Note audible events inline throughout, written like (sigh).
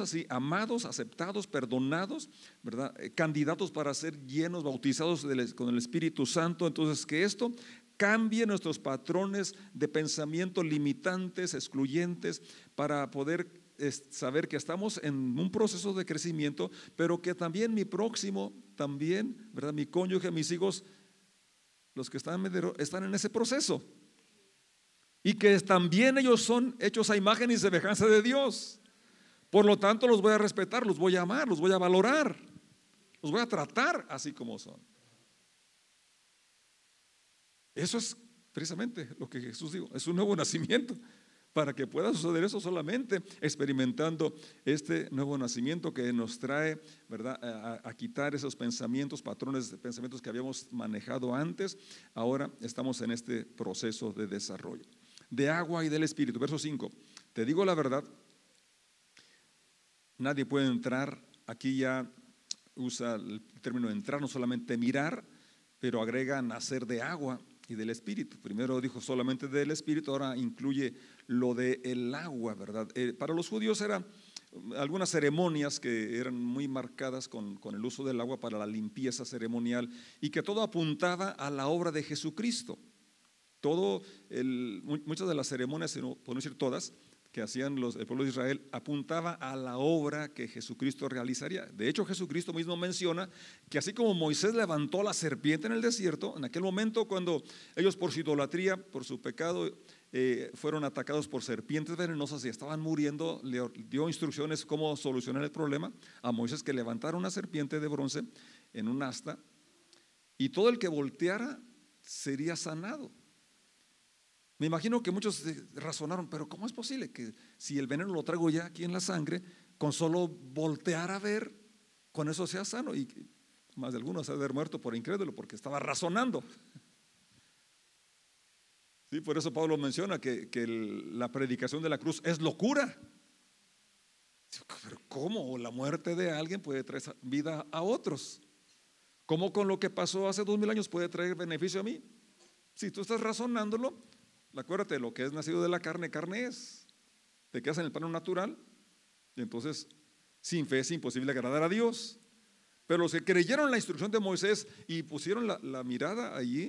así, amados, aceptados, perdonados, ¿verdad? Eh, candidatos para ser llenos, bautizados con el Espíritu Santo. Entonces, que esto cambie nuestros patrones de pensamiento limitantes, excluyentes, para poder saber que estamos en un proceso de crecimiento, pero que también mi próximo, también, ¿verdad? Mi cónyuge, mis hijos, los que están, están en ese proceso. Y que también ellos son hechos a imagen y semejanza de Dios. Por lo tanto, los voy a respetar, los voy a amar, los voy a valorar, los voy a tratar así como son. Eso es precisamente lo que Jesús dijo, es un nuevo (laughs) nacimiento. Para que pueda suceder eso solamente experimentando este nuevo nacimiento que nos trae, ¿verdad? A, a, quitar esos pensamientos, patrones de pensamientos que habíamos manejado antes. Ahora estamos en este proceso de desarrollo. De agua y del Espíritu. Verso 5. Te digo la verdad, nadie puede entrar, aquí ya usa el término entrar, no solamente mirar, pero agrega nacer de agua y del Espíritu. Primero dijo solamente del Espíritu, ahora incluye lo del el agua, ¿verdad? Eh, para los judíos eran algunas ceremonias que eran muy marcadas con, con, el uso del agua para la limpieza ceremonial y que todo apuntaba a la obra de Jesucristo. Todo el, muchas de las ceremonias, por no decir todas, que hacían los, el pueblo de Israel apuntaba a la obra que Jesucristo realizaría. De hecho, Jesucristo mismo menciona que así como Moisés levantó la serpiente en el desierto, en aquel momento cuando ellos por su idolatría, por su pecado, eh, fueron atacados por serpientes venenosas y estaban muriendo, le dio instrucciones cómo solucionar el problema a Moisés que levantara una serpiente de bronce en un asta y todo el que volteara sería sanado. Me imagino que muchos razonaron, pero ¿cómo es posible que si el veneno lo traigo ya aquí en la sangre, con solo voltear a ver, con eso sea sano? Y más de algunos ha de haber muerto por incrédulo porque estaba razonando. Sí, por eso Pablo menciona que, que la predicación de la cruz es locura. Pero ¿cómo la muerte de alguien puede traer vida a otros? ¿Cómo con lo que pasó hace dos mil años puede traer beneficio a mí? Si tú estás razonándolo, Acuérdate, lo que es nacido de la carne, carne es. Te quedas en el plano natural y entonces sin fe es imposible agradar a Dios. Pero los que creyeron la instrucción de Moisés y pusieron la, mirada allí,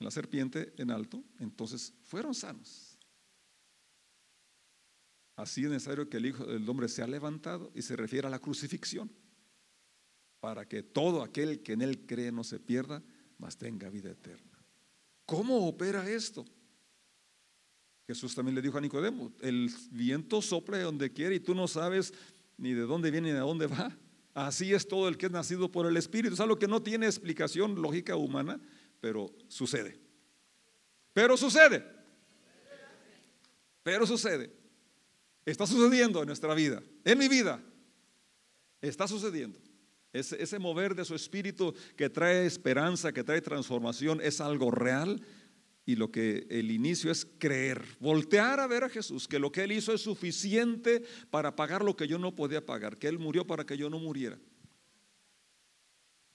en la serpiente en alto, entonces fueron sanos. Así es necesario que el Hijo del Hombre sea levantado y se refiere a la crucifixión, para que todo aquel que en Él cree no se pierda, mas tenga vida eterna. ¿Cómo opera esto? Jesús también le dijo a Nicodemo, el viento sopla de donde quiere y tú no sabes ni de dónde viene ni de dónde va. Así es todo el que es nacido por el Espíritu. Es algo que no tiene explicación lógica humana, pero sucede. Pero sucede. Pero sucede. Está sucediendo en nuestra vida, en mi vida. Está sucediendo. Ese, mover de su espíritu que trae esperanza, que trae transformación, es algo real. Y lo que el inicio es creer, voltear a ver a Jesús, que lo que Él hizo es suficiente para pagar lo que yo no podía pagar, que Él murió para que yo no muriera,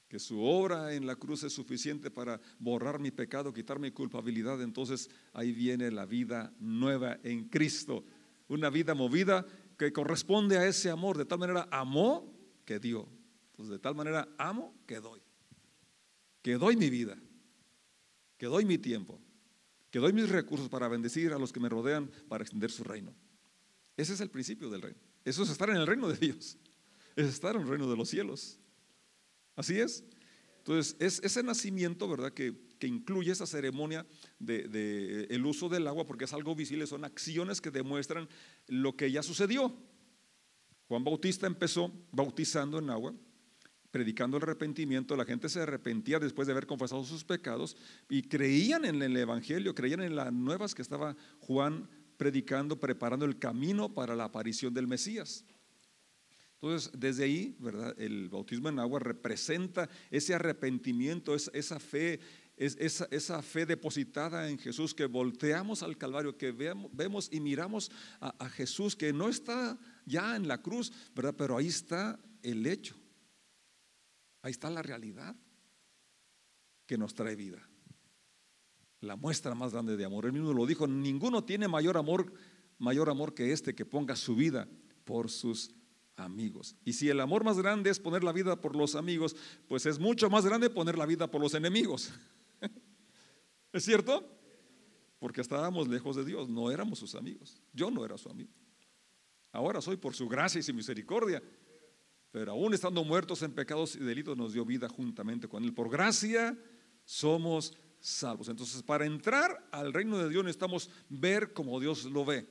que su obra en la cruz es suficiente para borrar mi pecado, quitar mi culpabilidad. Entonces ahí viene la vida nueva en Cristo, una vida movida que corresponde a ese amor. De tal manera amó que dio. Pues de tal manera amo que doy. Que doy mi vida. Que doy mi tiempo. Que doy mis recursos para bendecir a los que me rodean para extender su reino. Ese es el principio del reino. Eso es estar en el reino de Dios. Es estar en el reino de los cielos. Así es. Entonces, es ese nacimiento, ¿verdad? Que, incluye esa ceremonia del de, uso del agua, porque es algo visible, son acciones que demuestran lo que ya sucedió. Juan Bautista empezó bautizando en agua, predicando el arrepentimiento, la gente se arrepentía después de haber confesado sus pecados y creían en el Evangelio, creían en las nuevas que estaba Juan predicando, preparando el camino para la aparición del Mesías. Entonces, desde ahí, ¿verdad? El bautismo en agua representa ese arrepentimiento, esa fe, esa, fe depositada en Jesús, que volteamos al Calvario, que vemos y miramos a, a Jesús, que no está ya en la cruz, ¿verdad? Pero ahí está el hecho Ahí está la realidad que nos trae vida. La muestra más grande de amor. Él mismo lo dijo, ninguno tiene mayor amor, mayor amor que este que ponga su vida por sus amigos. Y si el amor más grande es poner la vida por los amigos, pues es mucho más grande poner la vida por los enemigos. (laughs) ¿Es cierto? Porque estábamos lejos de Dios, no éramos sus amigos. Yo no era su amigo. Ahora soy por su gracia y su misericordia. Pero aún estando muertos en pecados y delitos, nos dio vida juntamente con Él. Por gracia somos salvos. Entonces, para entrar al reino de Dios necesitamos ver como Dios lo ve.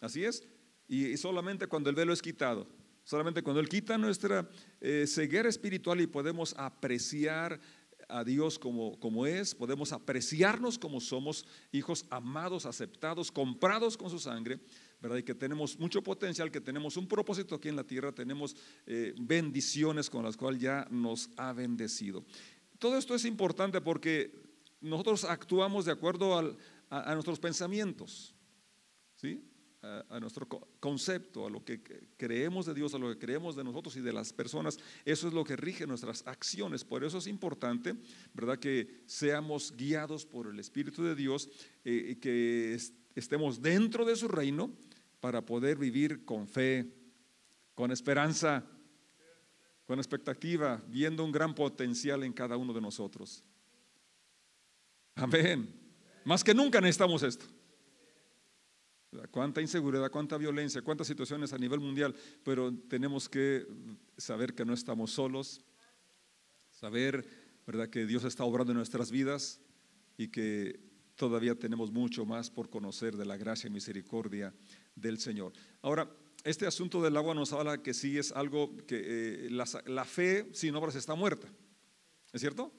Así es. Y solamente cuando el velo es quitado, solamente cuando Él quita nuestra eh, ceguera espiritual y podemos apreciar a Dios como, como es, podemos apreciarnos como somos hijos amados, aceptados, comprados con su sangre, ¿verdad? Y que tenemos mucho potencial, que tenemos un propósito aquí en la tierra, tenemos eh, bendiciones con las cuales ya nos ha bendecido. Todo esto es importante porque nosotros actuamos de acuerdo a, nuestros pensamientos, ¿sí? A, nuestro concepto, a lo que creemos de Dios, a lo que creemos de nosotros y de las personas. Eso es lo que rige nuestras acciones. Por eso es importante, ¿verdad? Que seamos guiados por el Espíritu de Dios eh, que estemos dentro de su reino para poder vivir con fe, con esperanza, con expectativa, viendo un gran potencial en cada uno de nosotros. Amén. Más que nunca necesitamos esto. Cuánta inseguridad, cuánta violencia, cuántas situaciones a nivel mundial, pero tenemos que saber que no estamos solos, saber, ¿verdad?, que Dios está obrando en nuestras vidas y que todavía tenemos mucho más por conocer de la gracia y misericordia del Señor. Ahora, este asunto del agua nos habla que sí es algo que eh, la, fe sin obras está muerta. ¿Es cierto?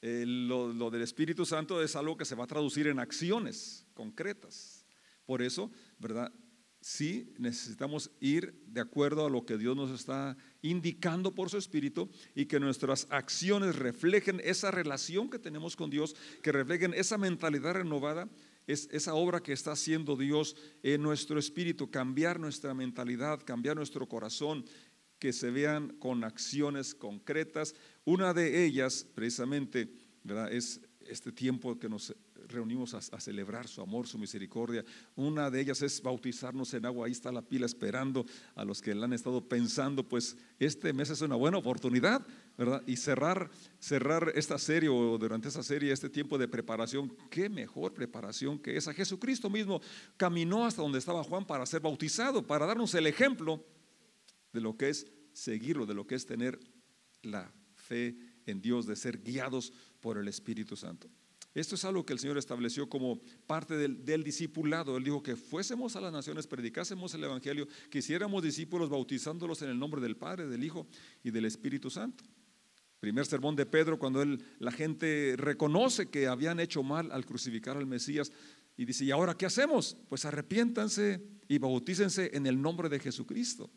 Eh, lo, del Espíritu Santo es algo que se va a traducir en acciones concretas. Por eso, ¿verdad? Sí necesitamos ir de acuerdo a lo que Dios nos está indicando por su Espíritu y que nuestras acciones reflejen esa relación que tenemos con Dios, que reflejen esa mentalidad renovada, es esa obra que está haciendo Dios en nuestro espíritu, cambiar nuestra mentalidad, cambiar nuestro corazón, que se vean con acciones concretas. Una de ellas, precisamente, es este tiempo que nos reunimos a, celebrar su amor, su misericordia. Una de ellas es bautizarnos en agua. Ahí está la pila esperando a los que la han estado pensando. Pues este mes es una buena oportunidad, ¿verdad? Y cerrar, cerrar esta serie o durante esta serie, este tiempo de preparación. Qué mejor preparación que esa. Jesucristo mismo caminó hasta donde estaba Juan para ser bautizado, para darnos el ejemplo de lo que es seguirlo, de lo que es tener la fe en Dios, de ser guiados por el Espíritu Santo. Esto es algo que el Señor estableció como parte del, discipulado. Él dijo que fuésemos a las naciones, predicásemos el Evangelio, que hiciéramos discípulos bautizándolos en el nombre del Padre, del Hijo y del Espíritu Santo. Primer sermón de Pedro, cuando él, la gente reconoce que habían hecho mal al crucificar al Mesías y dice, ¿y ahora qué hacemos? Pues arrepiéntanse y bautícense en el nombre de Jesucristo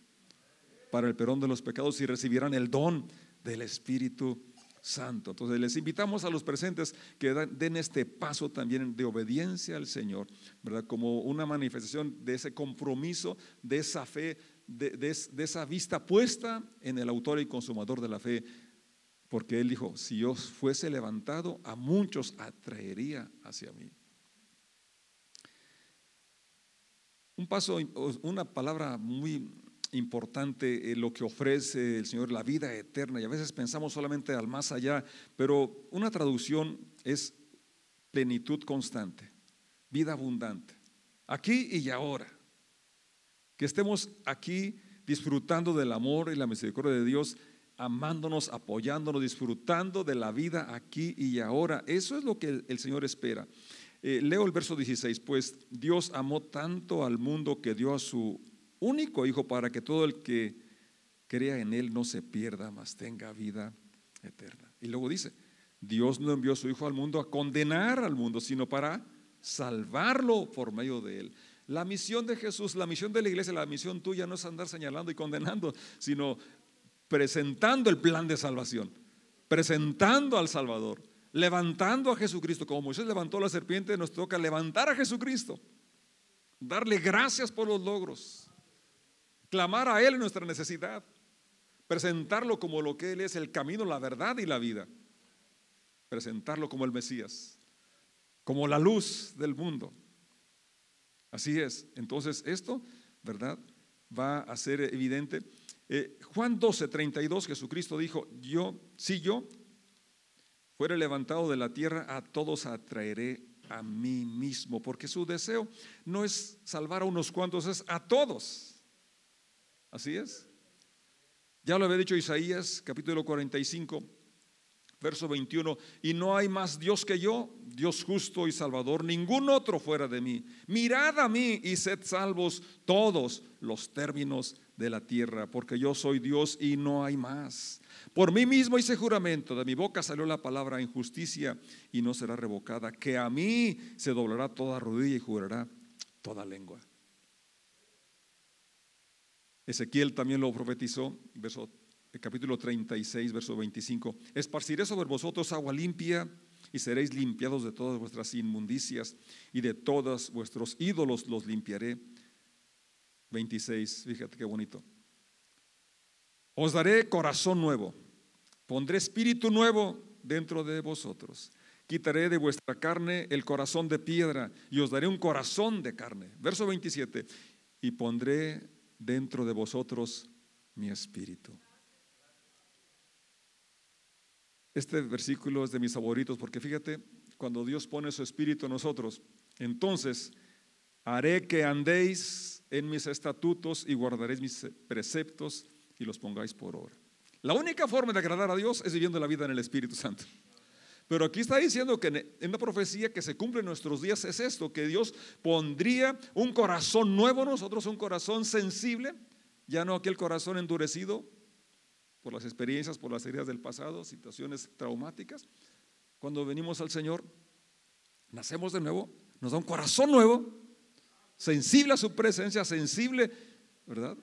para el perdón de los pecados y recibirán el don del Espíritu Santo. Entonces les invitamos a los presentes que den este paso también de obediencia al Señor, ¿verdad? Como una manifestación de ese compromiso, de esa fe, de, de esa vista puesta en el autor y consumador de la fe, porque Él dijo, si yo fuese levantado, a muchos atraería hacia mí. Un paso, una palabra muy importante eh, lo que ofrece el Señor, la vida eterna. Y a veces pensamos solamente al más allá, pero una traducción es plenitud constante, vida abundante, aquí y ahora. Que estemos aquí disfrutando del amor y la misericordia de Dios, amándonos, apoyándonos, disfrutando de la vida aquí y ahora. Eso es lo que el Señor espera. Eh, leo el verso 16, pues Dios amó tanto al mundo que dio a su único Hijo para que todo el que crea en Él no se pierda, mas tenga vida eterna. Y luego dice, Dios no envió a su Hijo al mundo a condenar al mundo, sino para salvarlo por medio de Él. La misión de Jesús, la misión de la iglesia, la misión tuya no es andar señalando y condenando, sino presentando el plan de salvación, presentando al Salvador, levantando a Jesucristo. Como Moisés levantó la serpiente, nos toca levantar a Jesucristo, darle gracias por los logros, clamar a Él nuestra necesidad, presentarlo como lo que Él es, el camino, la verdad y la vida, presentarlo como el Mesías, como la luz del mundo. Así es. Entonces esto, ¿verdad? va a ser evidente. Eh, Juan 12, 32, Jesucristo dijo, yo, si yo fuere levantado de la tierra, a todos atraeré a mí mismo, porque su deseo no es salvar a unos cuantos, es a todos. Así es. Ya lo había dicho Isaías, capítulo 45, verso 21, y no hay más Dios que yo, Dios justo y salvador, ningún otro fuera de mí. Mirad a mí y sed salvos todos los términos de la tierra, porque yo soy Dios y no hay más. Por mí mismo hice juramento, de mi boca salió la palabra en justicia y no será revocada, que a mí se doblará toda rodilla y jurará toda lengua. Ezequiel también lo profetizó, verso, capítulo 36, verso 25. Esparciré sobre vosotros agua limpia y seréis limpiados de todas vuestras inmundicias y de todos vuestros ídolos los limpiaré. 26, fíjate qué bonito. Os daré corazón nuevo, pondré espíritu nuevo dentro de vosotros. Quitaré de vuestra carne el corazón de piedra y os daré un corazón de carne. Verso 27. Y pondré dentro de vosotros mi espíritu. Este versículo es de mis favoritos porque fíjate, cuando Dios pone su espíritu en nosotros, entonces haré que andéis en mis estatutos y guardaréis mis preceptos y los pongáis por obra. La única forma de agradar a Dios es viviendo la vida en el Espíritu Santo. Pero aquí está diciendo que en una profecía que se cumple en nuestros días es esto, que Dios pondría un corazón nuevo nosotros, un corazón sensible, ya no aquel corazón endurecido por las experiencias, por las heridas del pasado, situaciones traumáticas. Cuando venimos al Señor, nacemos de nuevo, nos da un corazón nuevo, sensible a su presencia, sensible, ¿verdad?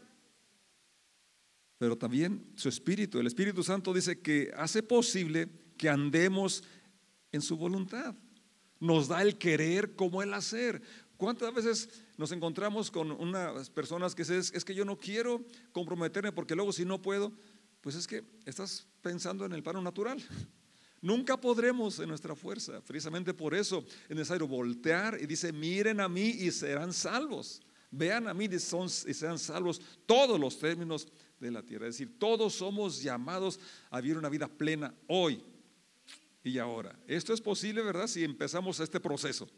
Pero también su espíritu, el Espíritu Santo dice que hace posible que andemos en su voluntad. Nos da el querer como el hacer. ¿Cuántas veces nos encontramos con unas personas que dicen, es que yo no quiero comprometerme porque luego si no puedo, pues es que estás pensando en el plano natural. (laughs) Nunca podremos en nuestra fuerza. Precisamente por eso es necesario voltear y dice, miren a mí y serán salvos. Vean a mí y, y sean salvos todos los términos de la tierra. Es decir, todos somos llamados a vivir una vida plena hoy, y ahora. Esto es posible, ¿verdad? Si empezamos este proceso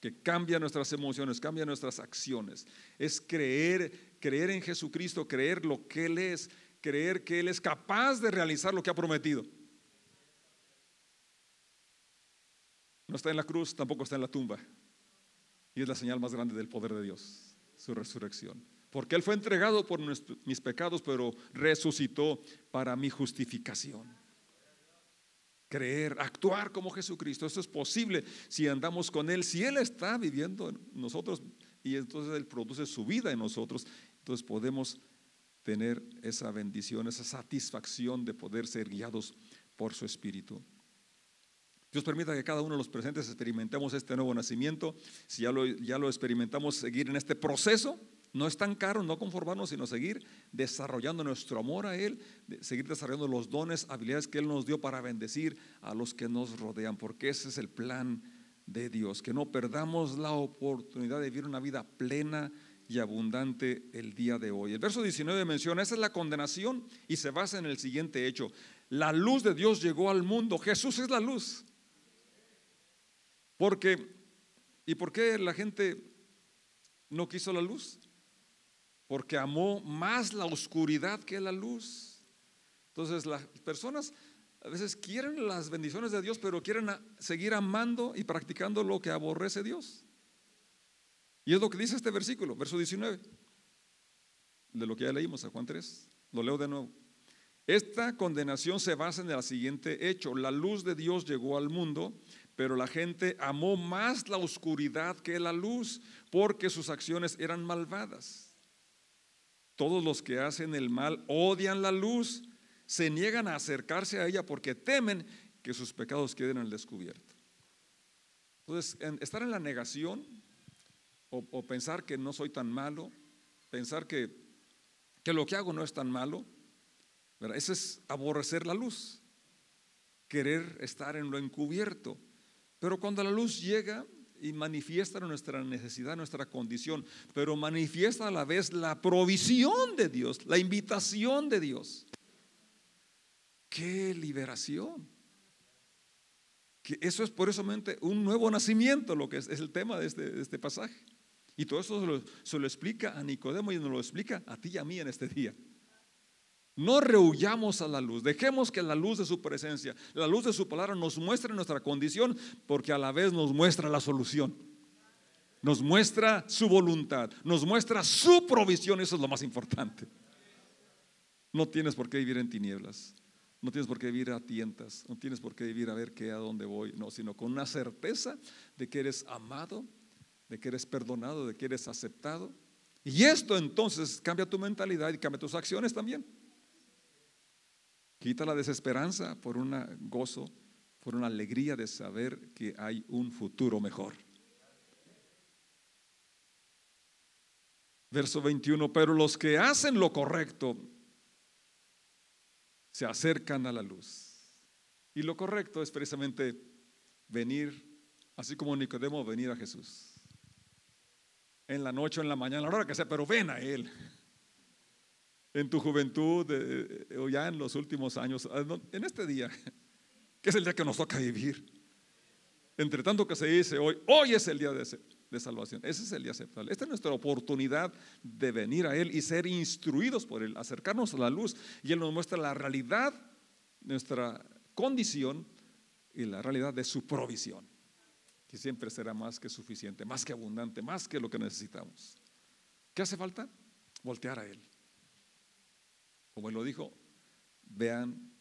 que cambia nuestras emociones, cambia nuestras acciones. Es creer, creer en Jesucristo, creer lo que Él es, creer que Él es capaz de realizar lo que ha prometido. No está en la cruz, tampoco está en la tumba. Y es la señal más grande del poder de Dios, su resurrección. Porque Él fue entregado por mis pecados, pero resucitó para mi justificación creer, actuar como Jesucristo. Esto es posible si andamos con Él, si Él está viviendo en nosotros y entonces Él produce su vida en nosotros, entonces podemos tener esa bendición, esa satisfacción de poder ser guiados por su Espíritu. Dios permita que cada uno de los presentes experimentemos este nuevo nacimiento. Si ya lo, ya lo experimentamos, seguir en este proceso no es tan caro no conformarnos, sino seguir desarrollando nuestro amor a Él, seguir desarrollando los dones, habilidades que Él nos dio para bendecir a los que nos rodean, porque ese es el plan de Dios, que no perdamos la oportunidad de vivir una vida plena y abundante el día de hoy. El verso 19 menciona, esa es la condenación y se basa en el siguiente hecho. La luz de Dios llegó al mundo, Jesús es la luz. Porque, ¿y por qué la gente no quiso la luz? Porque amó más la oscuridad que la luz. Entonces las personas a veces quieren las bendiciones de Dios, pero quieren seguir amando y practicando lo que aborrece Dios. Y es lo que dice este versículo, verso 19, de lo que ya leímos a Juan 3. Lo leo de nuevo. Esta condenación se basa en el siguiente hecho. La luz de Dios llegó al mundo, pero la gente amó más la oscuridad que la luz, porque sus acciones eran malvadas. Todos los que hacen el mal odian la luz, se niegan a acercarse a ella porque temen que sus pecados queden al descubierto. Entonces, estar en la negación o, pensar que no soy tan malo, pensar que, lo que hago no es tan malo, ese es aborrecer la luz, querer estar en lo encubierto. Pero cuando la luz llega y manifiesta nuestra necesidad, nuestra condición, pero manifiesta a la vez la provisión de Dios, la invitación de Dios. ¡Qué liberación! Que eso es por eso un nuevo nacimiento, lo que es, el tema de este, este, pasaje. Y todo eso se lo, se lo explica a Nicodemo y nos lo explica a ti y a mí en este día. No rehuyamos a la luz, dejemos que la luz de su presencia, la luz de su palabra nos muestre nuestra condición, porque a la vez nos muestra la solución. Nos muestra su voluntad, nos muestra su provisión, eso es lo más importante. No tienes por qué vivir en tinieblas, no tienes por qué vivir a tientas, no tienes por qué vivir a ver qué, a dónde voy, no, sino con una certeza de que eres amado, de que eres perdonado, de que eres aceptado. Y esto entonces cambia tu mentalidad y cambia tus acciones también. Quita la desesperanza por un gozo, por una alegría de saber que hay un futuro mejor. Verso 21, pero los que hacen lo correcto se acercan a la luz. Y lo correcto es precisamente venir, así como Nicodemo, venir a Jesús. En la noche o en la mañana, a la hora que sea, pero ven a Él en tu juventud o ya en los últimos años, ah, en este día, (laughs) que es el día que nos toca vivir. Entre tanto que se dice hoy, hoy es el día de, de salvación, ese es el día aceptable. Esta es nuestra oportunidad de venir a Él y ser instruidos por Él, acercarnos a la luz y Él nos muestra la realidad, nuestra condición y la realidad de su provisión, que siempre será más que suficiente, más que abundante, más que lo que necesitamos. ¿Qué hace falta? Voltear a Él como él lo dijo, vean,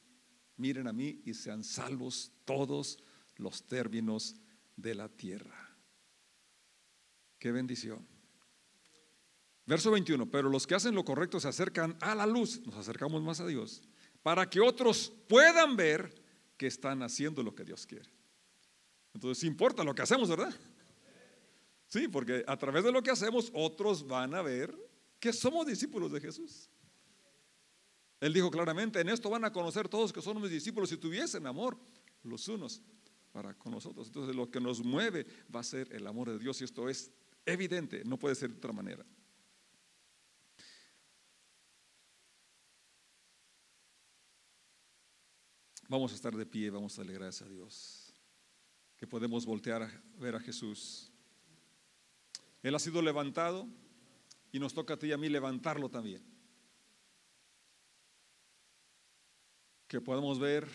miren a mí y sean salvos todos los términos de la tierra. Qué bendición. Verso 21, pero los que hacen lo correcto se acercan a la luz, nos acercamos más a Dios, para que otros puedan ver que están haciendo lo que Dios quiere. Entonces, importa lo que hacemos, ¿verdad? Sí, porque a través de lo que hacemos, otros van a ver que somos discípulos de Jesús. Él dijo claramente, en esto van a conocer todos que son mis discípulos si tuviesen amor los unos para con nosotros. Entonces lo que nos mueve va a ser el amor de Dios y esto es evidente, no puede ser de otra manera. Vamos a estar de pie, vamos a darle gracias a Dios, que podemos voltear a ver a Jesús. Él ha sido levantado y nos toca a ti y a mí levantarlo también. Que podamos ver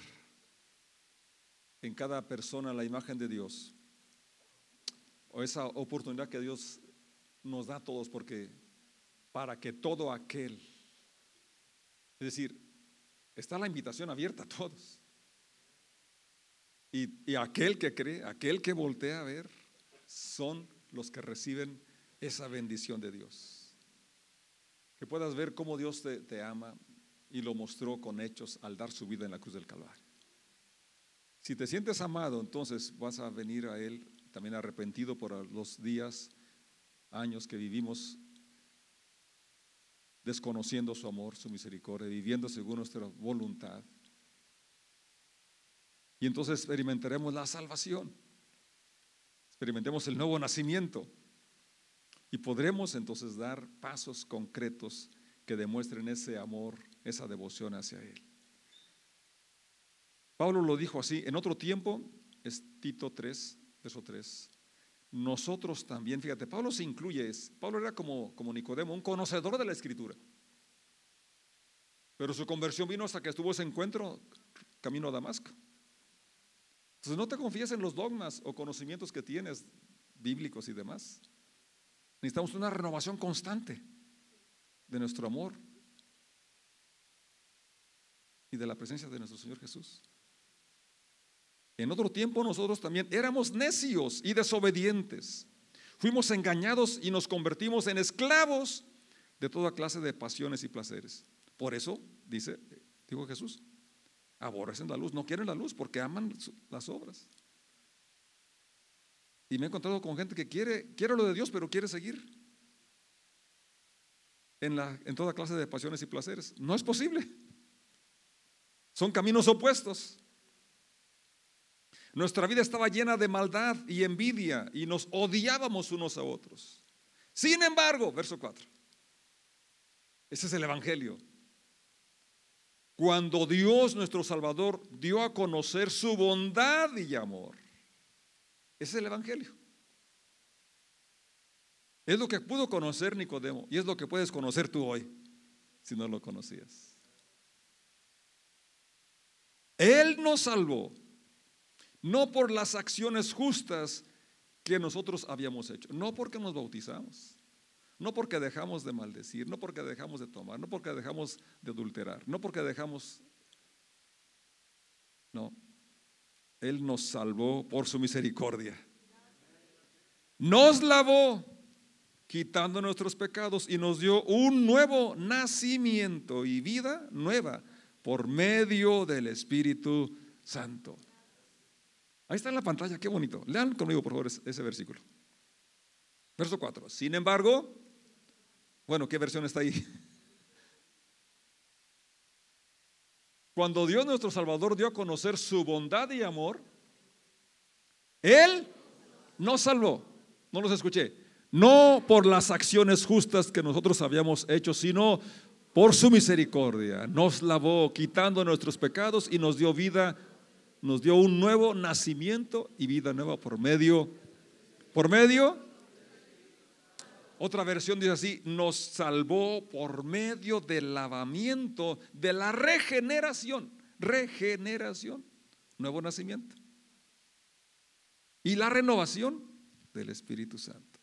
en cada persona la imagen de Dios, o esa oportunidad que Dios nos da a todos, porque para que todo aquel, es decir, está la invitación abierta a todos. Y, y, aquel que cree, aquel que voltea a ver, son los que reciben esa bendición de Dios. Que puedas ver cómo Dios te, te ama, y lo mostró con hechos al dar su vida en la cruz del Calvario. Si te sientes amado, entonces vas a venir a Él también arrepentido por los días, años que vivimos desconociendo su amor, su misericordia, viviendo según nuestra voluntad. Y entonces experimentaremos la salvación, experimentemos el nuevo nacimiento y podremos entonces dar pasos concretos que demuestren ese amor esa devoción hacia Él. Pablo lo dijo así, en otro tiempo, es Tito 3, verso 3. Nosotros también, fíjate, Pablo se incluye, Pablo era como, como Nicodemo, un conocedor de la escritura. Pero su conversión vino hasta que estuvo ese encuentro camino a Damasco. Entonces no te confíes en los dogmas o conocimientos que tienes bíblicos y demás. Necesitamos una renovación constante de nuestro amor y de la presencia de nuestro Señor Jesús. En otro tiempo nosotros también éramos necios y desobedientes. Fuimos engañados y nos convertimos en esclavos de toda clase de pasiones y placeres. Por eso, dice, dijo Jesús, aborrecen la luz, no quieren la luz porque aman las obras. Y me he encontrado con gente que quiere, quiere lo de Dios, pero quiere seguir en, toda clase de pasiones y placeres. No es posible. Son caminos opuestos. Nuestra vida estaba llena de maldad y envidia y nos odiábamos unos a otros. Sin embargo, verso 4. Ese es el Evangelio. Cuando Dios nuestro Salvador dio a conocer su bondad y amor. Ese es el Evangelio. Es lo que pudo conocer Nicodemo y es lo que puedes conocer tú hoy si no lo conocías. Él nos salvó, no por las acciones justas que nosotros habíamos hecho, no porque nos bautizamos, no porque dejamos de maldecir, no porque dejamos de tomar, no porque dejamos de adulterar, no porque dejamos... No, Él nos salvó por su misericordia. Nos lavó quitando nuestros pecados y nos dio un nuevo nacimiento y vida nueva por medio del Espíritu Santo. Ahí está en la pantalla, qué bonito. Lean conmigo, por favor, ese versículo. Verso 4. Sin embargo, bueno, ¿qué versión está ahí? (laughs) Cuando Dios nuestro Salvador dio a conocer su bondad y amor, Él nos salvó. No los escuché. No por las acciones justas que nosotros habíamos hecho, sino por su misericordia. Nos lavó quitando nuestros pecados y nos dio vida, nos dio un nuevo nacimiento y vida nueva por medio, por medio otra versión dice así, nos salvó por medio del lavamiento de la regeneración. Regeneración, nuevo nacimiento. Y la renovación del Espíritu Santo.